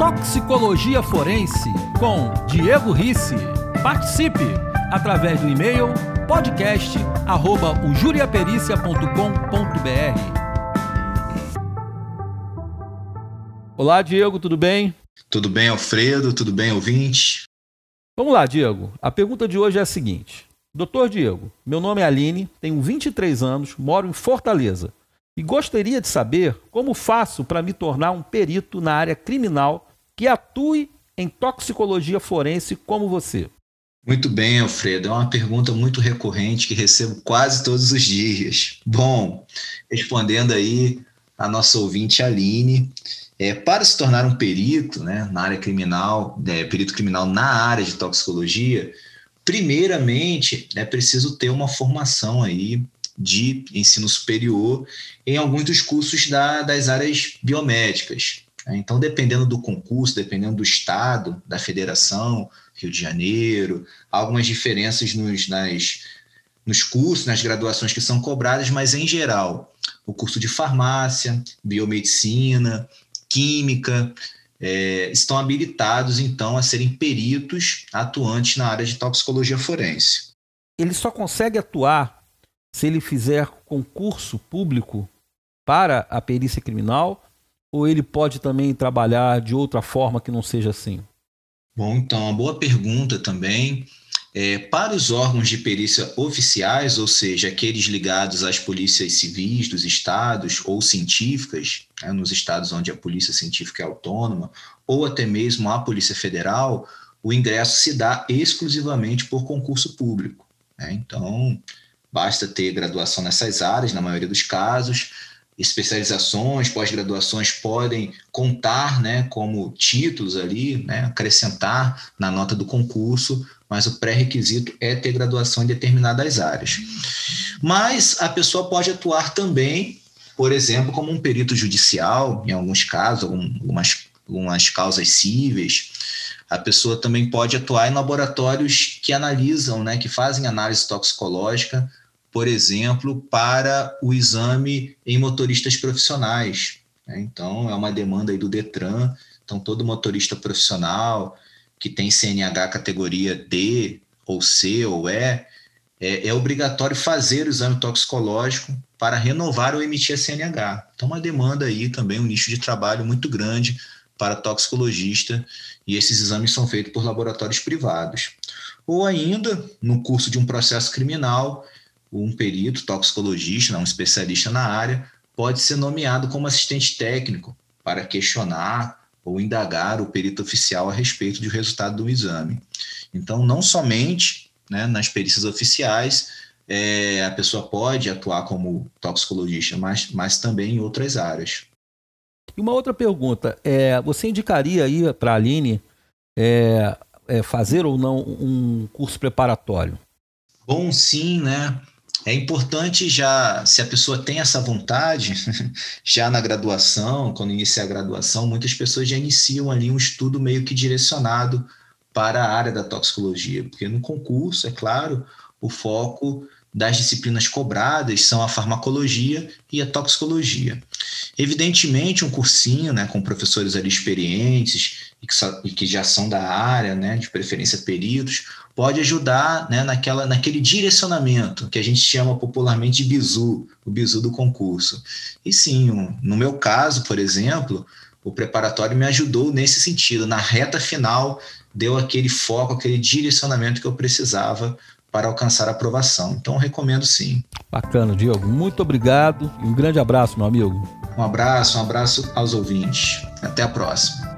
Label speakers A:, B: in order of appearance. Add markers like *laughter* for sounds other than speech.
A: Toxicologia Forense com Diego Risse. Participe através do e-mail podcast@ujuriapericia.com.br. Olá, Diego, tudo bem?
B: Tudo bem, Alfredo? Tudo bem, ouvinte?
A: Vamos lá, Diego. A pergunta de hoje é a seguinte: Doutor Diego, meu nome é Aline, tenho 23 anos, moro em Fortaleza e gostaria de saber como faço para me tornar um perito na área criminal que atue em toxicologia forense como você.
B: Muito bem, Alfredo. É uma pergunta muito recorrente que recebo quase todos os dias. Bom, respondendo aí a nossa ouvinte Aline, é, para se tornar um perito né, na área criminal, é, perito criminal na área de toxicologia, primeiramente é preciso ter uma formação aí de ensino superior em alguns dos cursos da, das áreas biomédicas. Né. Então, dependendo do concurso, dependendo do estado, da federação, Rio de Janeiro, há algumas diferenças nos, nas, nos cursos, nas graduações que são cobradas, mas em geral, o curso de farmácia, biomedicina, química, é, estão habilitados, então, a serem peritos atuantes na área de toxicologia forense.
A: Ele só consegue atuar se ele fizer concurso público para a perícia criminal ou ele pode também trabalhar de outra forma que não seja assim?
B: Bom, então, uma boa pergunta também. É, para os órgãos de perícia oficiais, ou seja, aqueles ligados às polícias civis dos estados ou científicas, né, nos estados onde a polícia científica é autônoma, ou até mesmo a Polícia Federal, o ingresso se dá exclusivamente por concurso público. Né? Então, basta ter graduação nessas áreas, na maioria dos casos, especializações, pós-graduações podem contar né, como títulos ali, né, acrescentar na nota do concurso, mas o pré-requisito é ter graduação em determinadas áreas. Mas a pessoa pode atuar também, por exemplo, como um perito judicial, em alguns casos, algumas, algumas causas cíveis. A pessoa também pode atuar em laboratórios que analisam, né, que fazem análise toxicológica, por exemplo, para o exame em motoristas profissionais. Né? Então, é uma demanda aí do Detran. Então, todo motorista profissional, que tem CNH categoria D ou C ou E, é, é obrigatório fazer o exame toxicológico para renovar ou emitir a CNH. Então, uma demanda aí também, um nicho de trabalho muito grande para toxicologista, e esses exames são feitos por laboratórios privados. Ou ainda, no curso de um processo criminal, um perito toxicologista, um especialista na área, pode ser nomeado como assistente técnico para questionar ou indagar o perito oficial a respeito do resultado do exame. Então, não somente né, nas perícias oficiais é, a pessoa pode atuar como toxicologista, mas, mas também em outras áreas.
A: E uma outra pergunta, é, você indicaria aí para a Aline é, é, fazer ou não um curso preparatório?
B: Bom, sim, né? É importante já, se a pessoa tem essa vontade, *laughs* já na graduação, quando inicia a graduação, muitas pessoas já iniciam ali um estudo meio que direcionado para a área da toxicologia, porque no concurso, é claro, o foco das disciplinas cobradas são a farmacologia e a toxicologia. Evidentemente, um cursinho né, com professores ali experientes e que, e que já são da área, né, de preferência peritos, pode ajudar né, naquela, naquele direcionamento que a gente chama popularmente de bizu, o bizu do concurso. E sim, um, no meu caso, por exemplo, o preparatório me ajudou nesse sentido. Na reta final, deu aquele foco, aquele direcionamento que eu precisava para alcançar a aprovação. Então, recomendo sim.
A: Bacana, Diogo. Muito obrigado e um grande abraço, meu amigo.
B: Um abraço, um abraço aos ouvintes. Até a próxima.